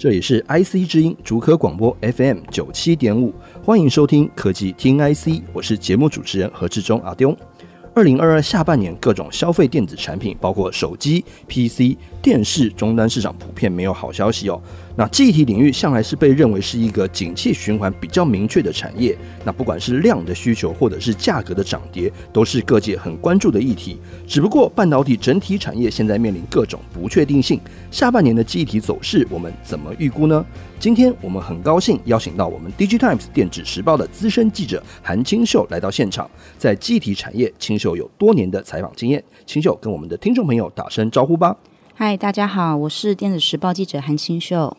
这里是 IC 之音竹科广播 FM 九七点五，欢迎收听科技听 IC，我是节目主持人何志忠阿丢。二零二二下半年，各种消费电子产品，包括手机、PC、电视终端市场普遍没有好消息哦。那记忆体领域向来是被认为是一个景气循环比较明确的产业。那不管是量的需求，或者是价格的涨跌，都是各界很关注的议题。只不过半导体整体产业现在面临各种不确定性，下半年的记忆体走势，我们怎么预估呢？今天我们很高兴邀请到我们 DigiTimes 电子时报的资深记者韩清秀来到现场。在记忆体产业，清秀有多年的采访经验。清秀跟我们的听众朋友打声招呼吧。嗨，大家好，我是电子时报记者韩清秀。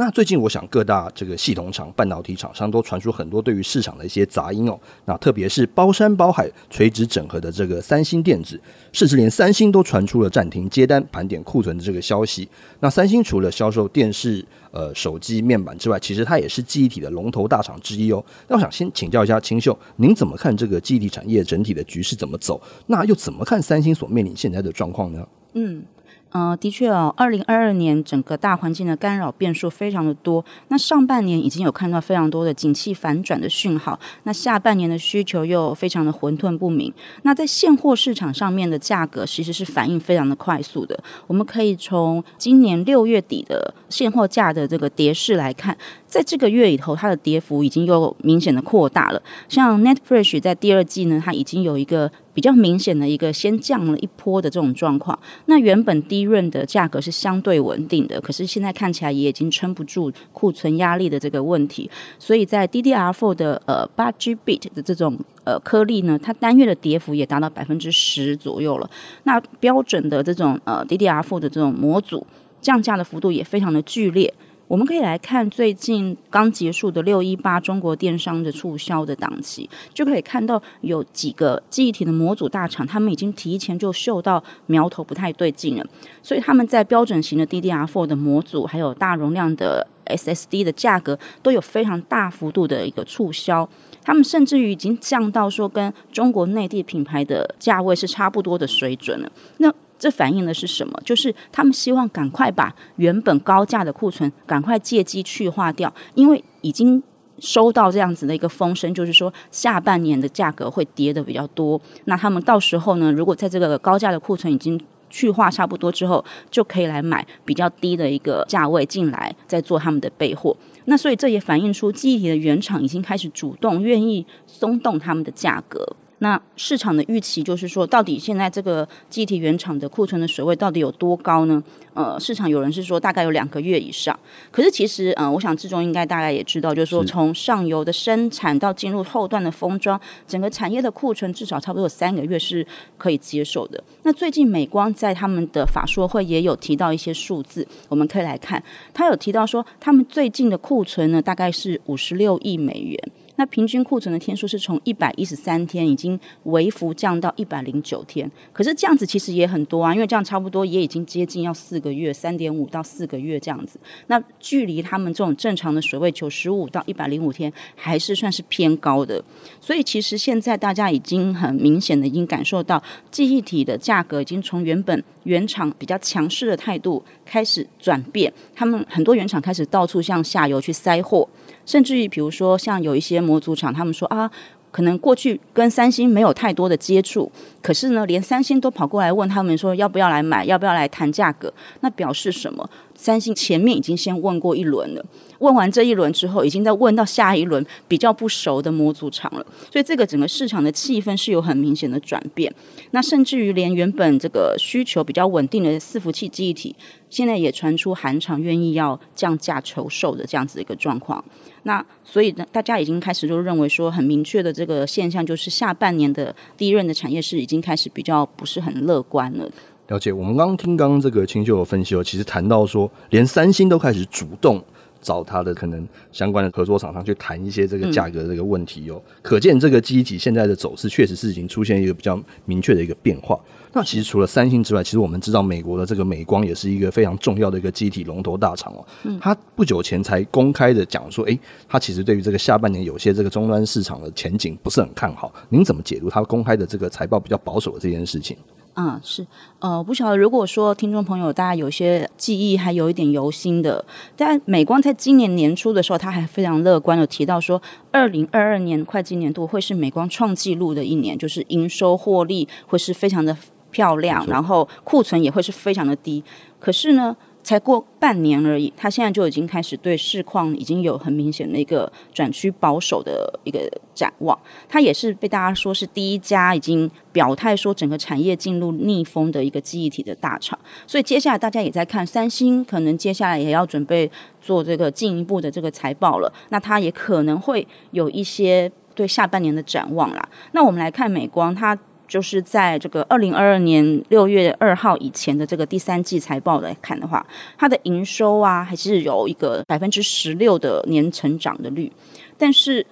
那最近，我想各大这个系统厂、半导体厂商都传出很多对于市场的一些杂音哦。那特别是包山包海、垂直整合的这个三星电子，甚至连三星都传出了暂停接单、盘点库存的这个消息。那三星除了销售电视、呃手机面板之外，其实它也是记忆体的龙头大厂之一哦。那我想先请教一下清秀，您怎么看这个记忆体产业整体的局势怎么走？那又怎么看三星所面临现在的状况呢？嗯。呃，的确哦，二零二二年整个大环境的干扰变数非常的多。那上半年已经有看到非常多的景气反转的讯号，那下半年的需求又非常的混沌不明。那在现货市场上面的价格其实是反应非常的快速的。我们可以从今年六月底的现货价的这个跌势来看，在这个月里头，它的跌幅已经又明显的扩大了。像 NetFresh 在第二季呢，它已经有一个。比较明显的一个先降了一波的这种状况，那原本低润的价格是相对稳定的，可是现在看起来也已经撑不住库存压力的这个问题，所以在 DDR4 的呃八 G bit 的这种呃颗粒呢，它单月的跌幅也达到百分之十左右了。那标准的这种呃 DDR4 的这种模组降价的幅度也非常的剧烈。我们可以来看最近刚结束的六一八中国电商的促销的档期，就可以看到有几个记忆体的模组大厂，他们已经提前就嗅到苗头不太对劲了，所以他们在标准型的 DDR4 的模组，还有大容量的 SSD 的价格都有非常大幅度的一个促销，他们甚至于已经降到说跟中国内地品牌的价位是差不多的水准了。那这反映的是什么？就是他们希望赶快把原本高价的库存赶快借机去化掉，因为已经收到这样子的一个风声，就是说下半年的价格会跌得比较多。那他们到时候呢，如果在这个高价的库存已经去化差不多之后，就可以来买比较低的一个价位进来，再做他们的备货。那所以这也反映出记忆体的原厂已经开始主动愿意松动他们的价格。那市场的预期就是说，到底现在这个记忆体原厂的库存的水位到底有多高呢？呃，市场有人是说大概有两个月以上。可是其实，呃，我想志中应该大概也知道，就是说从上游的生产到进入后段的封装，整个产业的库存至少差不多有三个月是可以接受的。那最近美光在他们的法说会也有提到一些数字，我们可以来看，他有提到说，他们最近的库存呢大概是五十六亿美元。那平均库存的天数是从一百一十三天，已经微幅降到一百零九天。可是这样子其实也很多啊，因为这样差不多也已经接近要四个月，三点五到四个月这样子。那距离他们这种正常的水位九十五到一百零五天，还是算是偏高的。所以其实现在大家已经很明显的已经感受到，记忆体的价格已经从原本原厂比较强势的态度开始转变，他们很多原厂开始到处向下游去塞货。甚至于，比如说像有一些模组厂，他们说啊，可能过去跟三星没有太多的接触，可是呢，连三星都跑过来问他们说要不要来买，要不要来谈价格，那表示什么？三星前面已经先问过一轮了，问完这一轮之后，已经在问到下一轮比较不熟的模组厂了，所以这个整个市场的气氛是有很明显的转变。那甚至于连原本这个需求比较稳定的伺服器记忆体，现在也传出韩厂愿意要降价求售的这样子一个状况。那所以呢，大家已经开始就认为说，很明确的这个现象就是下半年的第一轮的产业是已经开始比较不是很乐观了。了解，我们刚刚听刚刚这个清秀的分析哦，其实谈到说，连三星都开始主动找他的可能相关的合作厂商去谈一些这个价格这个问题哦。嗯、可见这个机体现在的走势确实是已经出现一个比较明确的一个变化。那其实除了三星之外，其实我们知道美国的这个美光也是一个非常重要的一个机体龙头大厂哦。嗯，他不久前才公开的讲说，诶，他其实对于这个下半年有些这个终端市场的前景不是很看好。您怎么解读他公开的这个财报比较保守的这件事情？嗯，是，呃，不晓得如果说听众朋友大家有些记忆还有一点犹新的，但美光在今年年初的时候，他还非常乐观的提到说，二零二二年会计年度会是美光创纪录的一年，就是营收获利会是非常的漂亮，然后库存也会是非常的低。可是呢，才过半年而已，他现在就已经开始对市况已经有很明显的一个转趋保守的一个展望。他也是被大家说是第一家已经表态说整个产业进入逆风的一个记忆体的大厂。所以接下来大家也在看三星，可能接下来也要准备做这个进一步的这个财报了。那他也可能会有一些对下半年的展望啦。那我们来看美光，它。就是在这个二零二二年六月二号以前的这个第三季财报来看的话，它的营收啊还是有一个百分之十六的年成长的率，但是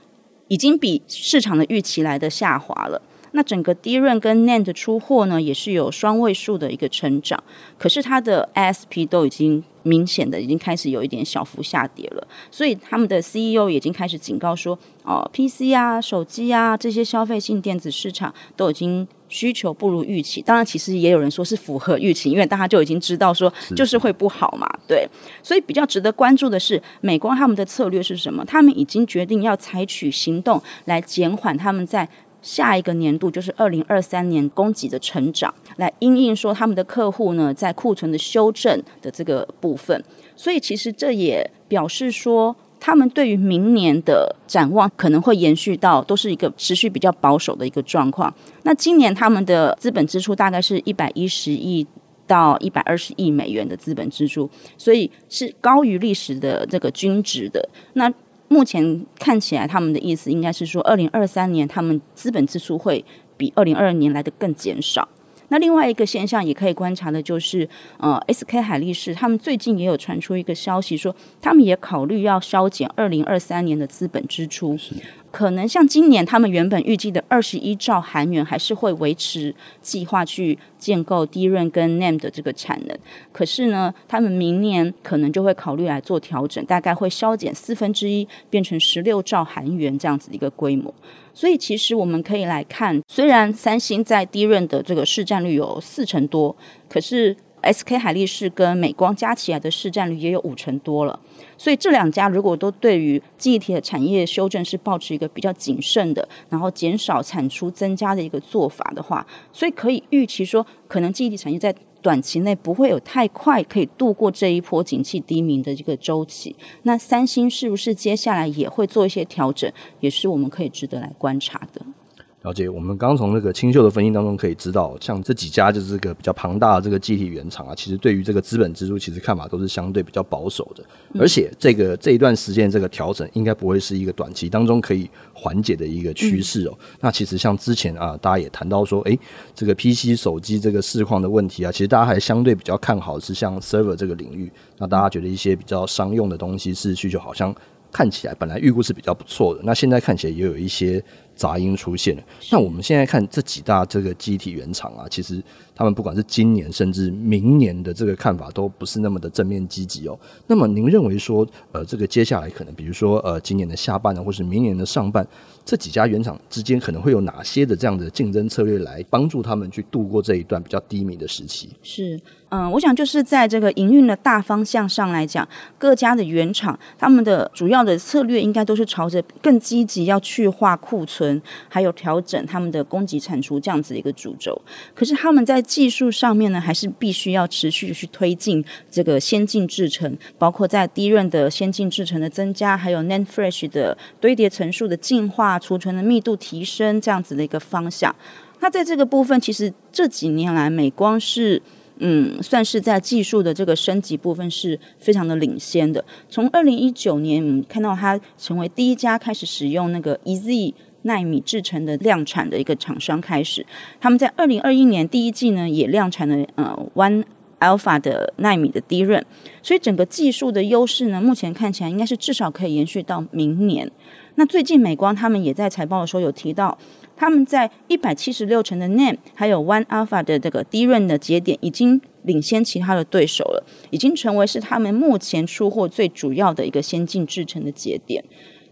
已经比市场的预期来的下滑了。那整个 DRAM 跟 NAND 出货呢，也是有双位数的一个成长，可是它的 ASP 都已经明显的已经开始有一点小幅下跌了，所以他们的 CEO 已经开始警告说，哦，PC 啊、手机啊这些消费性电子市场都已经需求不如预期。当然，其实也有人说是符合预期，因为大家就已经知道说就是会不好嘛，对。所以比较值得关注的是，美光他们的策略是什么？他们已经决定要采取行动来减缓他们在。下一个年度就是二零二三年供给的成长，来因应说他们的客户呢在库存的修正的这个部分，所以其实这也表示说他们对于明年的展望可能会延续到都是一个持续比较保守的一个状况。那今年他们的资本支出大概是一百一十亿到一百二十亿美元的资本支出，所以是高于历史的这个均值的。那目前看起来，他们的意思应该是说，二零二三年他们资本支出会比二零二二年来的更减少。那另外一个现象也可以观察的就是，呃，SK 海力士他们最近也有传出一个消息，说他们也考虑要削减二零二三年的资本支出。可能像今年他们原本预计的二十一兆韩元，还是会维持计划去建构 d r a 跟 NAND 的这个产能。可是呢，他们明年可能就会考虑来做调整，大概会削减四分之一，变成十六兆韩元这样子的一个规模。所以其实我们可以来看，虽然三星在 d r a 的这个市占率有四成多，可是 SK 海力士跟美光加起来的市占率也有五成多了。所以这两家如果都对于记忆体的产业修正是保持一个比较谨慎的，然后减少产出增加的一个做法的话，所以可以预期说，可能记忆体产业在短期内不会有太快可以度过这一波景气低迷的这个周期。那三星是不是接下来也会做一些调整，也是我们可以值得来观察的。了解，我们刚从那个清秀的分析当中可以知道，像这几家就是这个比较庞大的这个集体原厂啊，其实对于这个资本支出，其实看法都是相对比较保守的。而且这个这一段时间这个调整，应该不会是一个短期当中可以缓解的一个趋势哦。那其实像之前啊，大家也谈到说，哎，这个 PC 手机这个市况的问题啊，其实大家还相对比较看好是像 server 这个领域。那大家觉得一些比较商用的东西是需求好像看起来本来预估是比较不错的，那现在看起来也有一些。杂音出现了。那我们现在看这几大这个机体原厂啊，其实他们不管是今年甚至明年的这个看法都不是那么的正面积极哦。那么您认为说，呃，这个接下来可能，比如说呃，今年的下半呢，或是明年的上半，这几家原厂之间可能会有哪些的这样的竞争策略来帮助他们去度过这一段比较低迷的时期？是。嗯，我想就是在这个营运的大方向上来讲，各家的原厂他们的主要的策略应该都是朝着更积极要去化库存，还有调整他们的供给产出这样子的一个主轴。可是他们在技术上面呢，还是必须要持续去推进这个先进制程，包括在低润的先进制程的增加，还有 NAND f r e s h 的堆叠层数的进化、储存的密度提升这样子的一个方向。那在这个部分，其实这几年来，美光是。嗯，算是在技术的这个升级部分是非常的领先的。从二零一九年，我们看到它成为第一家开始使用那个 EZ 奈米制成的量产的一个厂商开始，他们在二零二一年第一季呢也量产了呃 One Alpha 的奈米的 DRAM，所以整个技术的优势呢，目前看起来应该是至少可以延续到明年。那最近美光他们也在财报的时候有提到，他们在一百七十六层的 NAND 还有 One Alpha 的这个 DRAM 的节点已经领先其他的对手了，已经成为是他们目前出货最主要的一个先进制程的节点。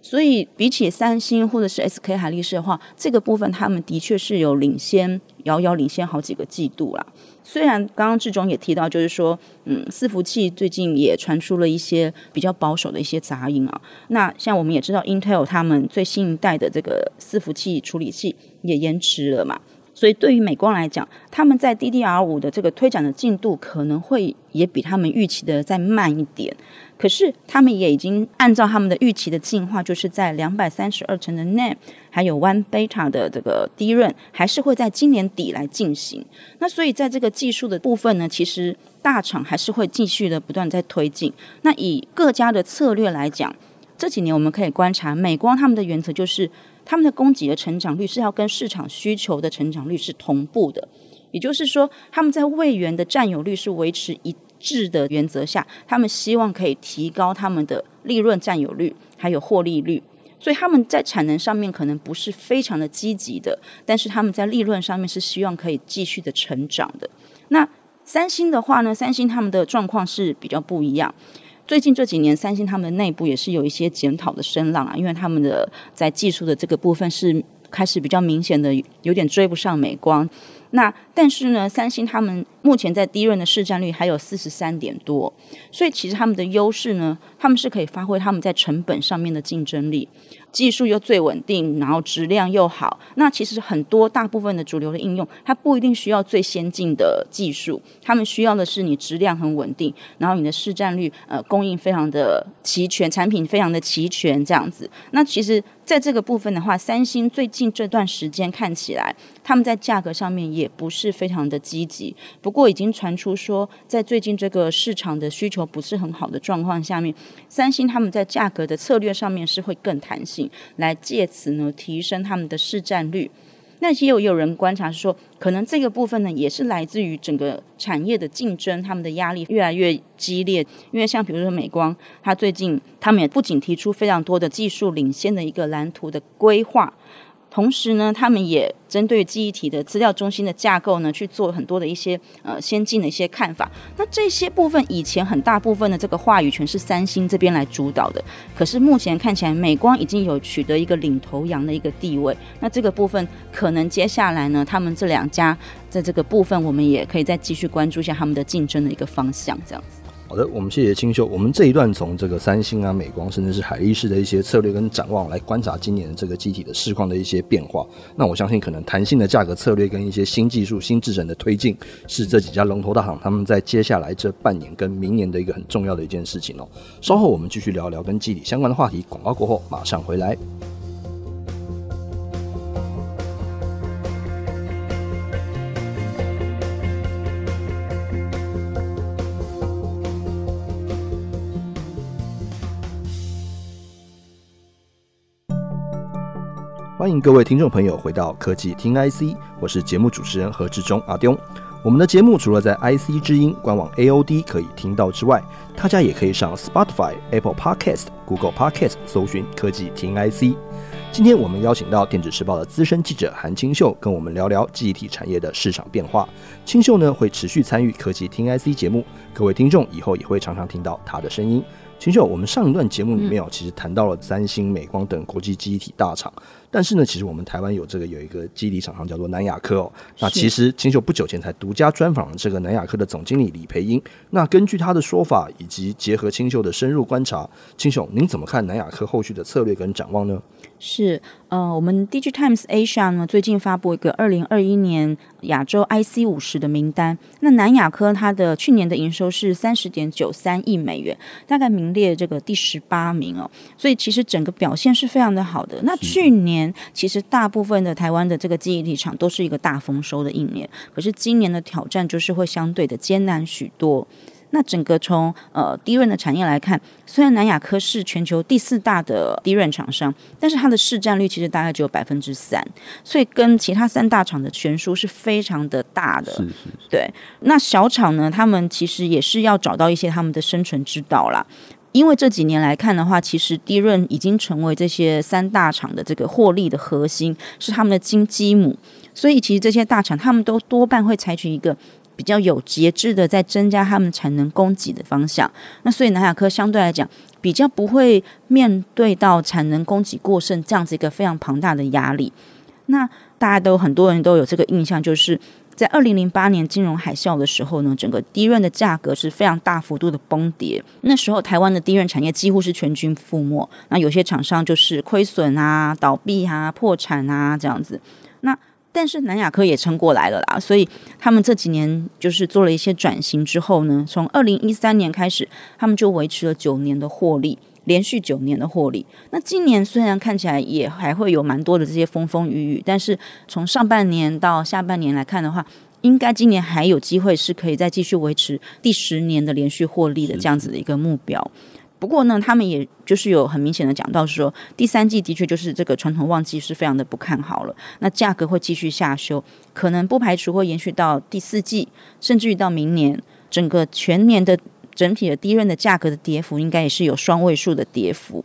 所以比起三星或者是 SK 海力士的话，这个部分他们的确是有领先，遥遥领先好几个季度啦。虽然刚刚志中也提到，就是说，嗯，伺服器最近也传出了一些比较保守的一些杂音啊。那像我们也知道，Intel 他们最新一代的这个伺服器处理器也延迟了嘛。所以对于美光来讲，他们在 DDR 五的这个推展的进度可能会也比他们预期的再慢一点。可是他们也已经按照他们的预期的进化，就是在两百三十二层的 NAM，还有 One Beta 的这个低润还是会在今年底来进行。那所以在这个技术的部分呢，其实大厂还是会继续的不断在推进。那以各家的策略来讲，这几年我们可以观察美光他们的原则就是。他们的供给的成长率是要跟市场需求的成长率是同步的，也就是说，他们在位元的占有率是维持一质的原则下，他们希望可以提高他们的利润占有率还有获利率，所以他们在产能上面可能不是非常的积极的，但是他们在利润上面是希望可以继续的成长的。那三星的话呢，三星他们的状况是比较不一样。最近这几年，三星他们的内部也是有一些检讨的声浪啊，因为他们的在技术的这个部分是开始比较明显的有点追不上美光。那但是呢，三星他们目前在低润的市占率还有四十三点多，所以其实他们的优势呢，他们是可以发挥他们在成本上面的竞争力。技术又最稳定，然后质量又好，那其实很多大部分的主流的应用，它不一定需要最先进的技术，他们需要的是你质量很稳定，然后你的市占率呃供应非常的齐全，产品非常的齐全这样子。那其实在这个部分的话，三星最近这段时间看起来，他们在价格上面也不是非常的积极。不过已经传出说，在最近这个市场的需求不是很好的状况下面，三星他们在价格的策略上面是会更弹性。来借此呢提升他们的市占率，那也有有人观察说，可能这个部分呢也是来自于整个产业的竞争，他们的压力越来越激烈。因为像比如说美光，它最近他们也不仅提出非常多的技术领先的一个蓝图的规划。同时呢，他们也针对记忆体的资料中心的架构呢，去做很多的一些呃先进的一些看法。那这些部分以前很大部分的这个话语权是三星这边来主导的，可是目前看起来美光已经有取得一个领头羊的一个地位。那这个部分可能接下来呢，他们这两家在这个部分，我们也可以再继续关注一下他们的竞争的一个方向，这样子。好的，我们谢谢清秀。我们这一段从这个三星啊、美光，甚至是海力士的一些策略跟展望来观察今年的这个机体的市况的一些变化。那我相信，可能弹性的价格策略跟一些新技术、新制程的推进，是这几家龙头大厂他们在接下来这半年跟明年的一个很重要的一件事情哦。稍后我们继续聊聊跟机体相关的话题。广告过后马上回来。欢迎各位听众朋友回到科技听 IC，我是节目主持人何志忠阿丢。我们的节目除了在 IC 之音官网 AOD 可以听到之外，大家也可以上 Spotify、Apple Podcast、Google Podcast 搜寻科技听 IC。今天我们邀请到电子时报的资深记者韩清秀，跟我们聊聊记忆体产业的市场变化。清秀呢会持续参与科技听 IC 节目，各位听众以后也会常常听到他的声音。清秀，我们上一段节目里面哦，其实谈到了三星、美光等国际记忆体大厂。但是呢，其实我们台湾有这个有一个基底厂商叫做南亚科哦。那其实清秀不久前才独家专访了这个南亚科的总经理李培英。那根据他的说法，以及结合清秀的深入观察，清秀您怎么看南亚科后续的策略跟展望呢？是，呃，我们 DigiTimes Asia 呢最近发布一个二零二一年亚洲 IC 五十的名单。那南亚科它的去年的营收是三十点九三亿美元，大概名列这个第十八名哦。所以其实整个表现是非常的好的。那去年其实大部分的台湾的这个记忆体厂都是一个大丰收的一年，可是今年的挑战就是会相对的艰难许多。那整个从呃 DRAM 的产业来看，虽然南亚科是全球第四大的 DRAM 厂商，但是它的市占率其实大概只有百分之三，所以跟其他三大厂的悬殊是非常的大的。是是是。对，那小厂呢，他们其实也是要找到一些他们的生存之道啦。因为这几年来看的话，其实 DRAM 已经成为这些三大厂的这个获利的核心，是他们的金鸡母。所以其实这些大厂他们都多半会采取一个比较有节制的在增加他们产能供给的方向。那所以南亚科相对来讲比较不会面对到产能供给过剩这样子一个非常庞大的压力。那大家都很多人都有这个印象，就是。在二零零八年金融海啸的时候呢，整个低润的价格是非常大幅度的崩跌。那时候台湾的低润产业几乎是全军覆没，那有些厂商就是亏损啊、倒闭啊、破产啊这样子。那但是南亚科也撑过来了啦，所以他们这几年就是做了一些转型之后呢，从二零一三年开始，他们就维持了九年的获利。连续九年的获利，那今年虽然看起来也还会有蛮多的这些风风雨雨，但是从上半年到下半年来看的话，应该今年还有机会是可以再继续维持第十年的连续获利的这样子的一个目标。不过呢，他们也就是有很明显的讲到说，第三季的确就是这个传统旺季是非常的不看好了，那价格会继续下修，可能不排除会延续到第四季，甚至于到明年整个全年的。整体的低润的价格的跌幅应该也是有双位数的跌幅。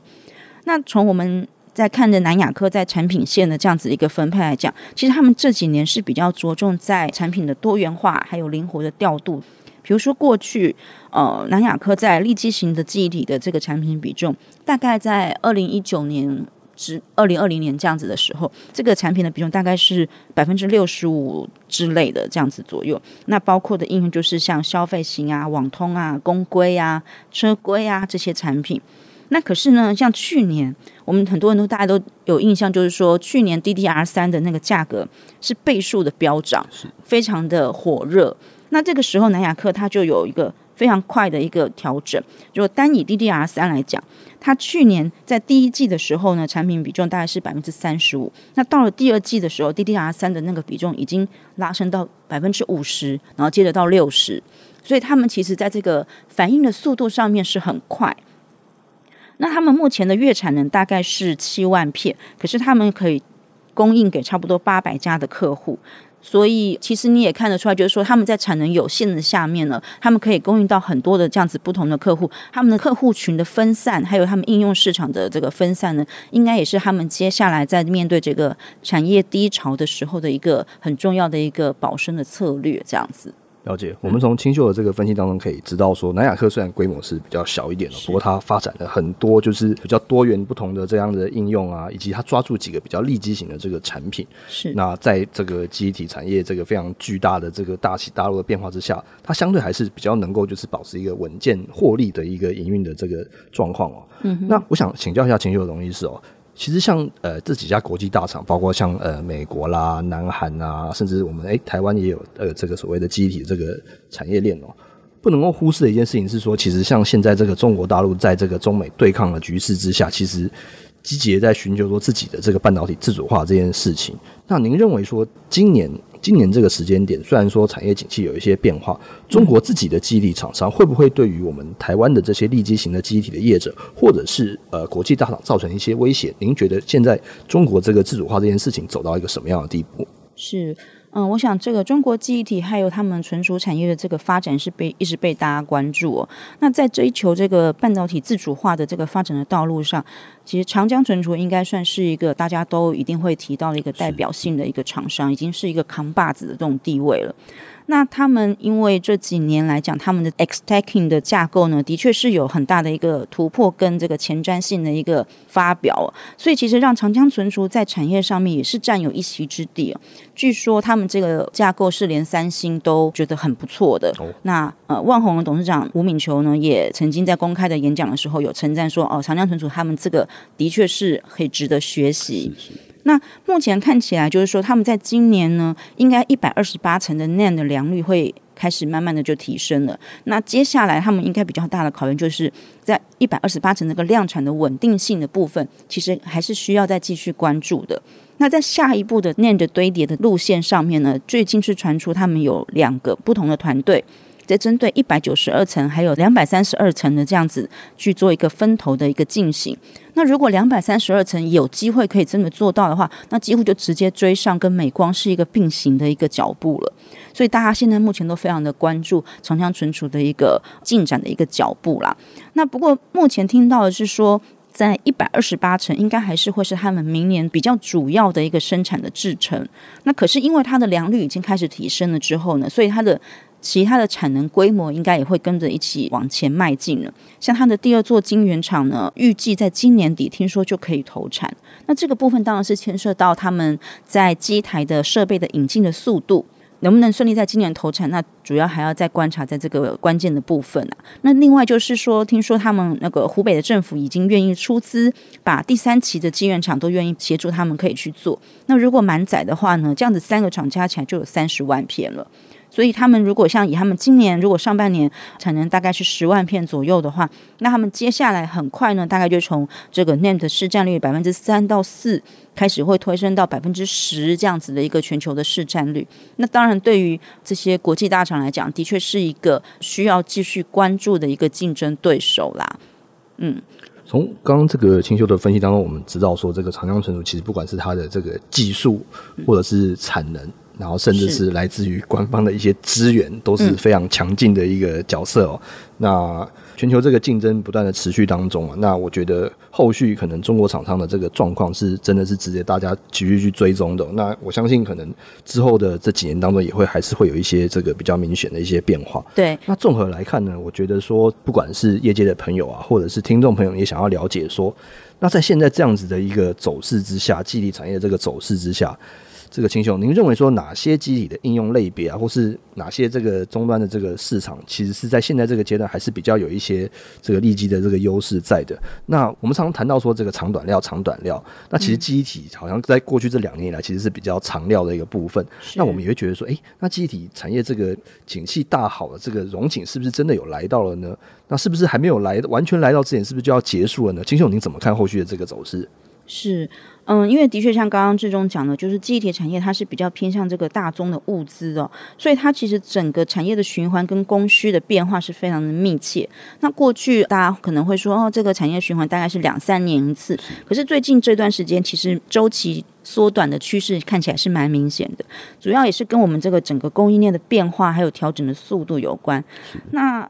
那从我们在看的南亚科在产品线的这样子一个分配来讲，其实他们这几年是比较着重在产品的多元化还有灵活的调度。比如说过去，呃，南亚科在利基型的记忆体的这个产品比重，大概在二零一九年。至二零二零年这样子的时候，这个产品的比重大概是百分之六十五之类的这样子左右。那包括的应用就是像消费型啊、网通啊、公规啊、车规啊这些产品。那可是呢，像去年我们很多人都大家都有印象，就是说去年 DDR 三的那个价格是倍数的飙涨，非常的火热。那这个时候南亚科它就有一个。非常快的一个调整。如果单以 DDR 三来讲，它去年在第一季的时候呢，产品比重大概是百分之三十五。那到了第二季的时候，DDR 三的那个比重已经拉升到百分之五十，然后接着到六十。所以他们其实在这个反应的速度上面是很快。那他们目前的月产能大概是七万片，可是他们可以供应给差不多八百家的客户。所以，其实你也看得出来，就是说他们在产能有限的下面呢，他们可以供应到很多的这样子不同的客户，他们的客户群的分散，还有他们应用市场的这个分散呢，应该也是他们接下来在面对这个产业低潮的时候的一个很重要的一个保生的策略，这样子。了解，我们从清秀的这个分析当中可以知道说，说南亚科虽然规模是比较小一点的，不过它发展了很多就是比较多元不同的这样的应用啊，以及它抓住几个比较利基型的这个产品。是。那在这个记忆体产业这个非常巨大的这个大起大落的变化之下，它相对还是比较能够就是保持一个稳健获利的一个营运的这个状况哦。嗯。那我想请教一下清秀的东西是哦。其实像呃这几家国际大厂，包括像呃美国啦、南韩啊，甚至我们诶台湾也有呃这个所谓的机体这个产业链哦，不能够忽视的一件事情是说，其实像现在这个中国大陆在这个中美对抗的局势之下，其实积极在寻求说自己的这个半导体自主化这件事情。那您认为说今年？今年这个时间点，虽然说产业景气有一些变化，中国自己的记忆体厂商会不会对于我们台湾的这些利基型的记忆体的业者，或者是呃国际大厂造成一些威胁？您觉得现在中国这个自主化这件事情走到一个什么样的地步？是。嗯，我想这个中国记忆体还有他们存储产业的这个发展是被一直被大家关注哦。那在追求这个半导体自主化的这个发展的道路上，其实长江存储应该算是一个大家都一定会提到的一个代表性的一个厂商，已经是一个扛把子的这种地位了。那他们因为这几年来讲，他们的 X-stacking 的架构呢，的确是有很大的一个突破跟这个前瞻性的一个发表，所以其实让长江存储在产业上面也是占有一席之地。据说他们这个架构是连三星都觉得很不错的。Oh. 那呃，万宏的董事长吴敏球呢，也曾经在公开的演讲的时候有称赞说，哦，长江存储他们这个的确是很值得学习。是是那目前看起来，就是说他们在今年呢，应该一百二十八层的 NAND 的良率会开始慢慢的就提升了。那接下来他们应该比较大的考验，就是在一百二十八层那个量产的稳定性的部分，其实还是需要再继续关注的。那在下一步的 NAND 堆叠的路线上面呢，最近是传出他们有两个不同的团队。在针对一百九十二层还有两百三十二层的这样子去做一个分头的一个进行。那如果两百三十二层有机会可以真的做到的话，那几乎就直接追上跟美光是一个并行的一个脚步了。所以大家现在目前都非常的关注长江存储的一个进展的一个脚步啦。那不过目前听到的是说，在一百二十八层应该还是会是他们明年比较主要的一个生产的制程。那可是因为它的良率已经开始提升了之后呢，所以它的。其他的产能规模应该也会跟着一起往前迈进了。像它的第二座晶圆厂呢，预计在今年底听说就可以投产。那这个部分当然是牵涉到他们在机台的设备的引进的速度能不能顺利在今年投产。那主要还要再观察在这个关键的部分啊。那另外就是说，听说他们那个湖北的政府已经愿意出资，把第三期的晶圆厂都愿意协助他们可以去做。那如果满载的话呢，这样子三个厂加起来就有三十万片了。所以他们如果像以他们今年如果上半年产能大概是十万片左右的话，那他们接下来很快呢，大概就从这个 NAND 市占率百分之三到四开始会推升到百分之十这样子的一个全球的市占率。那当然对于这些国际大厂来讲，的确是一个需要继续关注的一个竞争对手啦。嗯，从刚刚这个清修的分析当中，我们知道说这个长江存储其实不管是它的这个技术或者是产能。然后，甚至是来自于官方的一些资源，都是非常强劲的一个角色哦。嗯、那全球这个竞争不断的持续当中啊，那我觉得后续可能中国厂商的这个状况是真的是值得大家继续去追踪的。那我相信，可能之后的这几年当中，也会还是会有一些这个比较明显的一些变化。对。那综合来看呢，我觉得说，不管是业界的朋友啊，或者是听众朋友，也想要了解说，那在现在这样子的一个走势之下，记忆体产业这个走势之下。这个清兄，您认为说哪些机体的应用类别啊，或是哪些这个终端的这个市场，其实是在现在这个阶段还是比较有一些这个利基的这个优势在的？那我们常常谈到说这个长短料、长短料，那其实机体好像在过去这两年以来其实是比较长料的一个部分。那我们也会觉得说，哎，那机体产业这个景气大好的这个荣景是不是真的有来到了呢？那是不是还没有来完全来到之前，是不是就要结束了呢？清兄，您怎么看后续的这个走势？是。嗯，因为的确像刚刚志忠讲的，就是记忆体产业它是比较偏向这个大宗的物资哦，所以它其实整个产业的循环跟供需的变化是非常的密切。那过去大家可能会说，哦，这个产业循环大概是两三年一次，可是最近这段时间其实周期缩短的趋势看起来是蛮明显的，主要也是跟我们这个整个供应链的变化还有调整的速度有关。那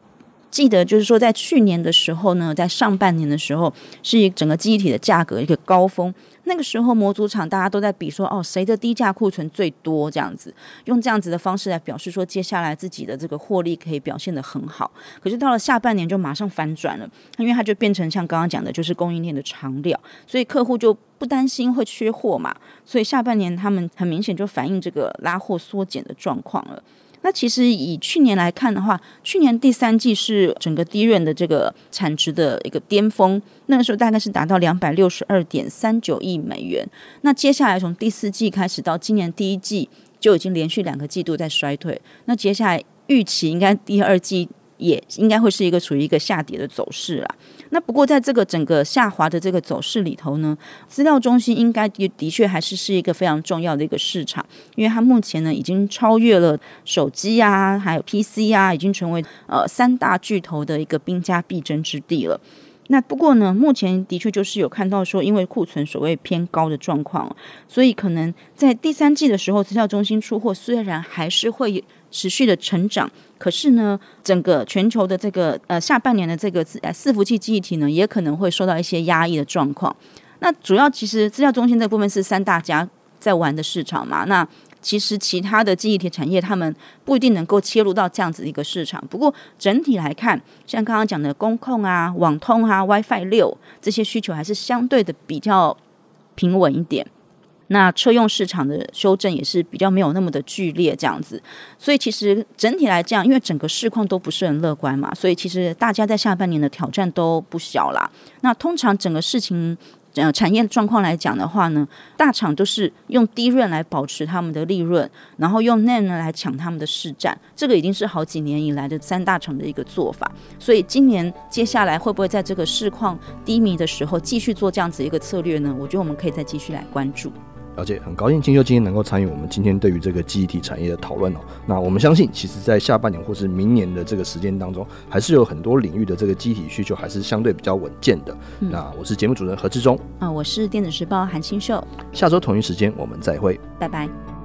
记得就是说，在去年的时候呢，在上半年的时候，是一整个记忆体的价格一个高峰。那个时候模组厂大家都在比说，哦，谁的低价库存最多？这样子，用这样子的方式来表示说，接下来自己的这个获利可以表现得很好。可是到了下半年就马上反转了，因为它就变成像刚刚讲的，就是供应链的长料，所以客户就不担心会缺货嘛。所以下半年他们很明显就反映这个拉货缩减的状况了。那其实以去年来看的话，去年第三季是整个 D 轮的这个产值的一个巅峰，那个时候大概是达到两百六十二点三九亿美元。那接下来从第四季开始到今年第一季，就已经连续两个季度在衰退。那接下来预期应该第二季。也应该会是一个处于一个下跌的走势啦。那不过在这个整个下滑的这个走势里头呢，资料中心应该也的确还是是一个非常重要的一个市场，因为它目前呢已经超越了手机啊，还有 PC 啊，已经成为呃三大巨头的一个兵家必争之地了。那不过呢，目前的确就是有看到说，因为库存所谓偏高的状况，所以可能在第三季的时候，资料中心出货虽然还是会持续的成长。可是呢，整个全球的这个呃下半年的这个呃伺服器记忆体呢，也可能会受到一些压抑的状况。那主要其实资料中心这部分是三大家在玩的市场嘛。那其实其他的记忆体产业，他们不一定能够切入到这样子一个市场。不过整体来看，像刚刚讲的工控啊、网通啊、WiFi 六这些需求，还是相对的比较平稳一点。那车用市场的修正也是比较没有那么的剧烈这样子，所以其实整体来讲，因为整个市况都不是很乐观嘛，所以其实大家在下半年的挑战都不小啦。那通常整个事情呃产业状况来讲的话呢，大厂都是用低润来保持他们的利润，然后用 NAND 来抢他们的市占，这个已经是好几年以来的三大厂的一个做法。所以今年接下来会不会在这个市况低迷的时候继续做这样子一个策略呢？我觉得我们可以再继续来关注。了解，很高兴金秀今天能够参与我们今天对于这个记忆体产业的讨论哦。那我们相信，其实在下半年或是明年的这个时间当中，还是有很多领域的这个记忆体需求还是相对比较稳健的。嗯、那我是节目主持人何志忠，啊，我是电子时报韩清秀。下周同一时间我们再会，拜拜。